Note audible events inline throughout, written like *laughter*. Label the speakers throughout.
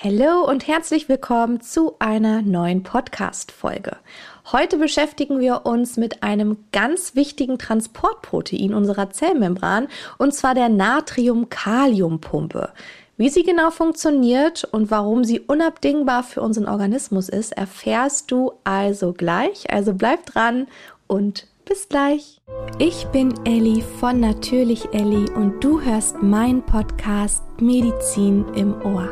Speaker 1: Hallo und herzlich willkommen zu einer neuen Podcast-Folge. Heute beschäftigen wir uns mit einem ganz wichtigen Transportprotein unserer Zellmembran und zwar der Natrium-Kalium-Pumpe. Wie sie genau funktioniert und warum sie unabdingbar für unseren Organismus ist, erfährst du also gleich. Also bleib dran und bis gleich. Ich bin Elli von Natürlich Elli und du hörst meinen Podcast Medizin im Ohr.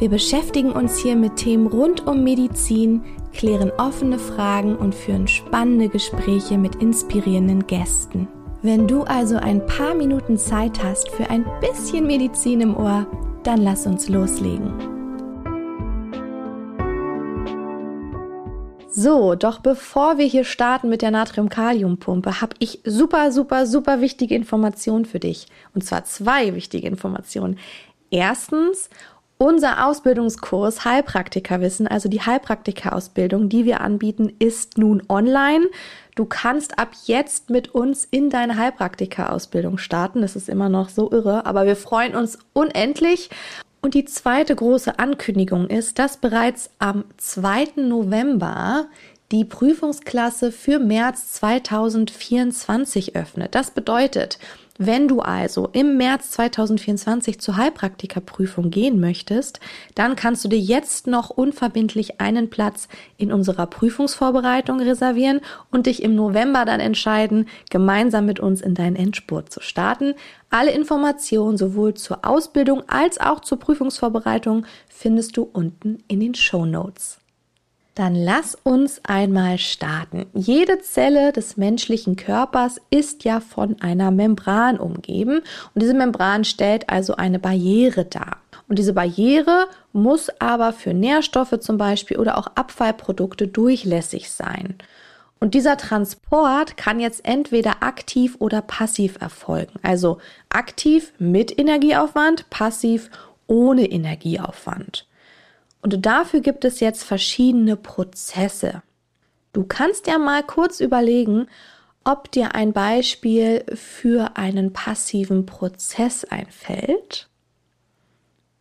Speaker 1: Wir beschäftigen uns hier mit Themen rund um Medizin, klären offene Fragen und führen spannende Gespräche mit inspirierenden Gästen. Wenn du also ein paar Minuten Zeit hast für ein bisschen Medizin im Ohr, dann lass uns loslegen. So, doch bevor wir hier starten mit der Natrium-Kalium-Pumpe, habe ich super, super, super wichtige Informationen für dich. Und zwar zwei wichtige Informationen. Erstens, unser Ausbildungskurs Heilpraktikerwissen, also die Heilpraktikerausbildung, die wir anbieten, ist nun online. Du kannst ab jetzt mit uns in deine Heilpraktikerausbildung starten. Das ist immer noch so irre, aber wir freuen uns unendlich. Und die zweite große Ankündigung ist, dass bereits am 2. November die Prüfungsklasse für März 2024 öffnet. Das bedeutet, wenn du also im März 2024 zur Heilpraktikerprüfung gehen möchtest, dann kannst du dir jetzt noch unverbindlich einen Platz in unserer Prüfungsvorbereitung reservieren und dich im November dann entscheiden, gemeinsam mit uns in deinen Endspurt zu starten. Alle Informationen sowohl zur Ausbildung als auch zur Prüfungsvorbereitung findest du unten in den Show Notes. Dann lass uns einmal starten. Jede Zelle des menschlichen Körpers ist ja von einer Membran umgeben und diese Membran stellt also eine Barriere dar. Und diese Barriere muss aber für Nährstoffe zum Beispiel oder auch Abfallprodukte durchlässig sein. Und dieser Transport kann jetzt entweder aktiv oder passiv erfolgen. Also aktiv mit Energieaufwand, passiv ohne Energieaufwand. Und dafür gibt es jetzt verschiedene Prozesse. Du kannst ja mal kurz überlegen, ob dir ein Beispiel für einen passiven Prozess einfällt.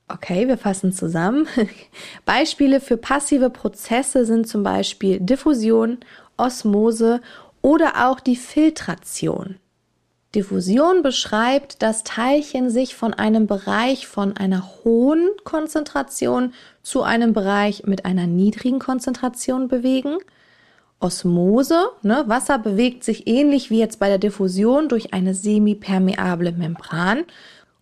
Speaker 1: Okay, wir fassen zusammen. *laughs* Beispiele für passive Prozesse sind zum Beispiel Diffusion, Osmose oder auch die Filtration. Diffusion beschreibt, dass Teilchen sich von einem Bereich von einer hohen Konzentration zu einem Bereich mit einer niedrigen Konzentration bewegen. Osmose, ne, Wasser bewegt sich ähnlich wie jetzt bei der Diffusion durch eine semipermeable Membran.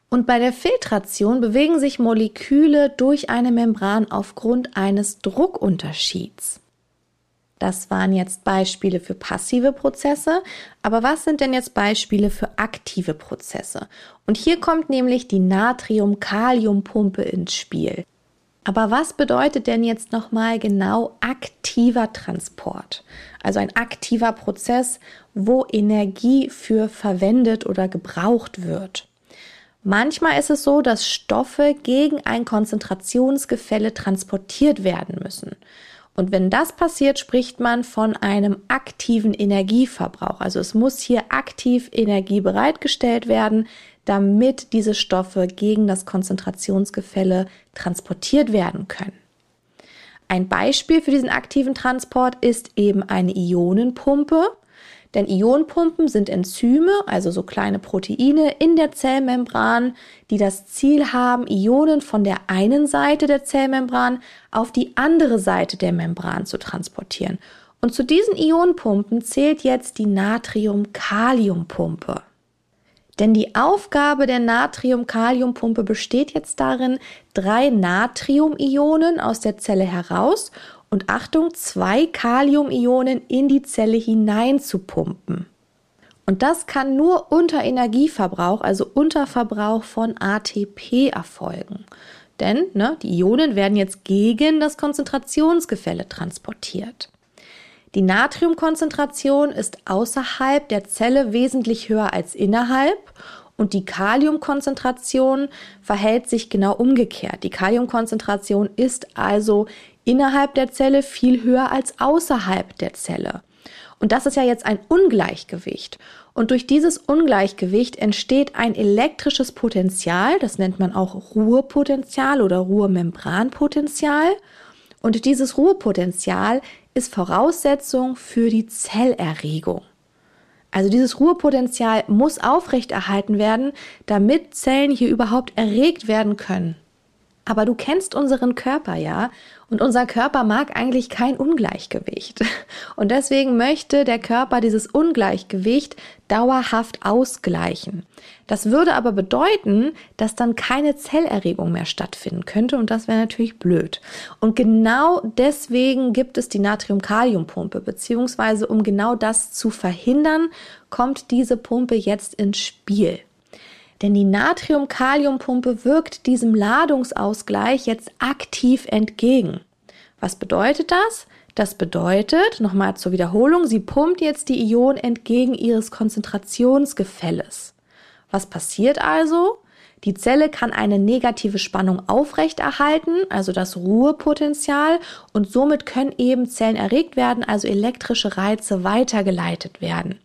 Speaker 1: Und bei der Filtration bewegen sich Moleküle durch eine Membran aufgrund eines Druckunterschieds. Das waren jetzt Beispiele für passive Prozesse. Aber was sind denn jetzt Beispiele für aktive Prozesse? Und hier kommt nämlich die Natrium-Kalium-Pumpe ins Spiel. Aber was bedeutet denn jetzt nochmal genau aktiver Transport? Also ein aktiver Prozess, wo Energie für verwendet oder gebraucht wird. Manchmal ist es so, dass Stoffe gegen ein Konzentrationsgefälle transportiert werden müssen. Und wenn das passiert, spricht man von einem aktiven Energieverbrauch. Also es muss hier aktiv Energie bereitgestellt werden, damit diese Stoffe gegen das Konzentrationsgefälle transportiert werden können. Ein Beispiel für diesen aktiven Transport ist eben eine Ionenpumpe. Denn Ionenpumpen sind Enzyme, also so kleine Proteine in der Zellmembran, die das Ziel haben, Ionen von der einen Seite der Zellmembran auf die andere Seite der Membran zu transportieren. Und zu diesen Ionenpumpen zählt jetzt die Natrium-Kalium-Pumpe. Denn die Aufgabe der Natrium-Kalium-Pumpe besteht jetzt darin, drei Natrium-Ionen aus der Zelle heraus und Achtung, zwei Kaliumionen in die Zelle hinein zu pumpen. Und das kann nur unter Energieverbrauch, also unter Verbrauch von ATP erfolgen. Denn ne, die Ionen werden jetzt gegen das Konzentrationsgefälle transportiert. Die Natriumkonzentration ist außerhalb der Zelle wesentlich höher als innerhalb und die Kaliumkonzentration verhält sich genau umgekehrt. Die Kaliumkonzentration ist also innerhalb der Zelle viel höher als außerhalb der Zelle. Und das ist ja jetzt ein Ungleichgewicht. Und durch dieses Ungleichgewicht entsteht ein elektrisches Potenzial, das nennt man auch Ruhepotenzial oder Ruhemembranpotenzial. Und dieses Ruhepotenzial ist Voraussetzung für die Zellerregung. Also dieses Ruhepotenzial muss aufrechterhalten werden, damit Zellen hier überhaupt erregt werden können. Aber du kennst unseren Körper ja und unser Körper mag eigentlich kein Ungleichgewicht. *laughs* Und deswegen möchte der Körper dieses Ungleichgewicht dauerhaft ausgleichen. Das würde aber bedeuten, dass dann keine Zellerregung mehr stattfinden könnte und das wäre natürlich blöd. Und genau deswegen gibt es die Natrium-Kalium-Pumpe, beziehungsweise um genau das zu verhindern, kommt diese Pumpe jetzt ins Spiel. Denn die Natrium-Kalium-Pumpe wirkt diesem Ladungsausgleich jetzt aktiv entgegen. Was bedeutet das? Das bedeutet, nochmal zur Wiederholung, sie pumpt jetzt die Ionen entgegen ihres Konzentrationsgefälles. Was passiert also? Die Zelle kann eine negative Spannung aufrechterhalten, also das Ruhepotenzial, und somit können eben Zellen erregt werden, also elektrische Reize weitergeleitet werden.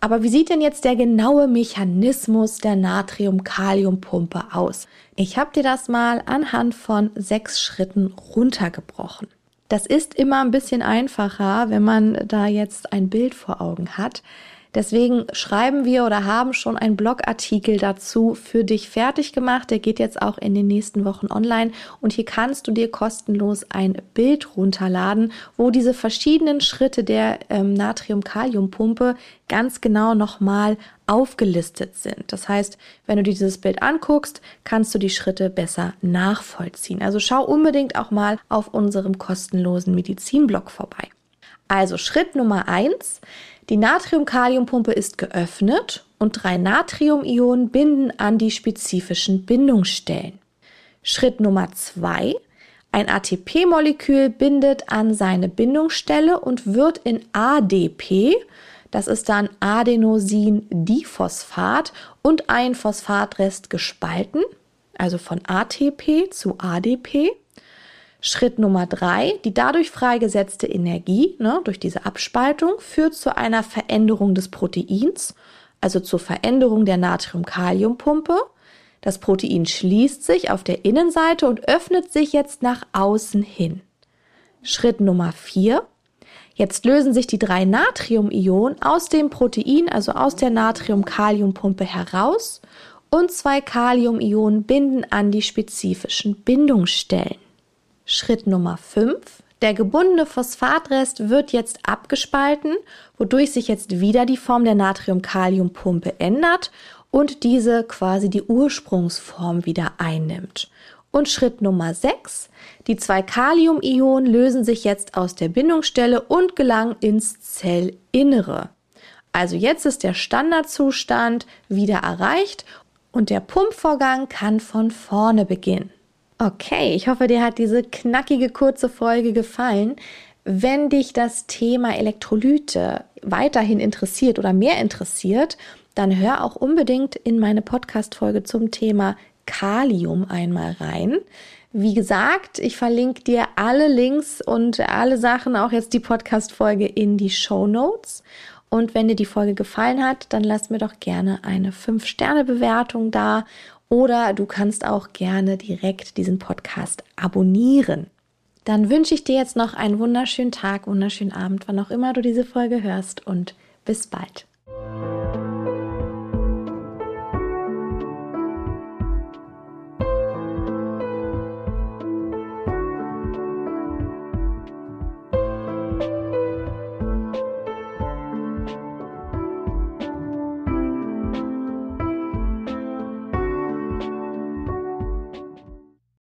Speaker 1: Aber wie sieht denn jetzt der genaue Mechanismus der Natrium-Kalium-Pumpe aus? Ich habe dir das mal anhand von sechs Schritten runtergebrochen. Das ist immer ein bisschen einfacher, wenn man da jetzt ein Bild vor Augen hat. Deswegen schreiben wir oder haben schon einen Blogartikel dazu für dich fertig gemacht. Der geht jetzt auch in den nächsten Wochen online. Und hier kannst du dir kostenlos ein Bild runterladen, wo diese verschiedenen Schritte der ähm, Natrium-Kalium-Pumpe ganz genau nochmal aufgelistet sind. Das heißt, wenn du dir dieses Bild anguckst, kannst du die Schritte besser nachvollziehen. Also schau unbedingt auch mal auf unserem kostenlosen Medizinblog vorbei. Also Schritt Nummer eins. Die Natrium-Kalium-Pumpe ist geöffnet und drei Natrium-Ionen binden an die spezifischen Bindungsstellen. Schritt Nummer zwei. Ein ATP-Molekül bindet an seine Bindungsstelle und wird in ADP, das ist dann Adenosin-Diphosphat und ein Phosphatrest gespalten, also von ATP zu ADP. Schritt Nummer drei, die dadurch freigesetzte Energie ne, durch diese Abspaltung führt zu einer Veränderung des Proteins, also zur Veränderung der Natrium-Kalium-Pumpe. Das Protein schließt sich auf der Innenseite und öffnet sich jetzt nach außen hin. Schritt Nummer vier. Jetzt lösen sich die drei Natrium-Ionen aus dem Protein, also aus der Natrium-Kalium-Pumpe heraus und zwei Kalium-Ionen binden an die spezifischen Bindungsstellen. Schritt Nummer 5. Der gebundene Phosphatrest wird jetzt abgespalten, wodurch sich jetzt wieder die Form der Natrium-Kalium-Pumpe ändert und diese quasi die Ursprungsform wieder einnimmt. Und Schritt Nummer 6. Die zwei Kalium-Ionen lösen sich jetzt aus der Bindungsstelle und gelangen ins Zellinnere. Also jetzt ist der Standardzustand wieder erreicht und der Pumpvorgang kann von vorne beginnen. Okay, ich hoffe, dir hat diese knackige kurze Folge gefallen. Wenn dich das Thema Elektrolyte weiterhin interessiert oder mehr interessiert, dann hör auch unbedingt in meine Podcast-Folge zum Thema Kalium einmal rein. Wie gesagt, ich verlinke dir alle Links und alle Sachen, auch jetzt die Podcast-Folge in die Show Notes. Und wenn dir die Folge gefallen hat, dann lass mir doch gerne eine 5-Sterne-Bewertung da oder du kannst auch gerne direkt diesen Podcast abonnieren. Dann wünsche ich dir jetzt noch einen wunderschönen Tag, wunderschönen Abend, wann auch immer du diese Folge hörst und bis bald.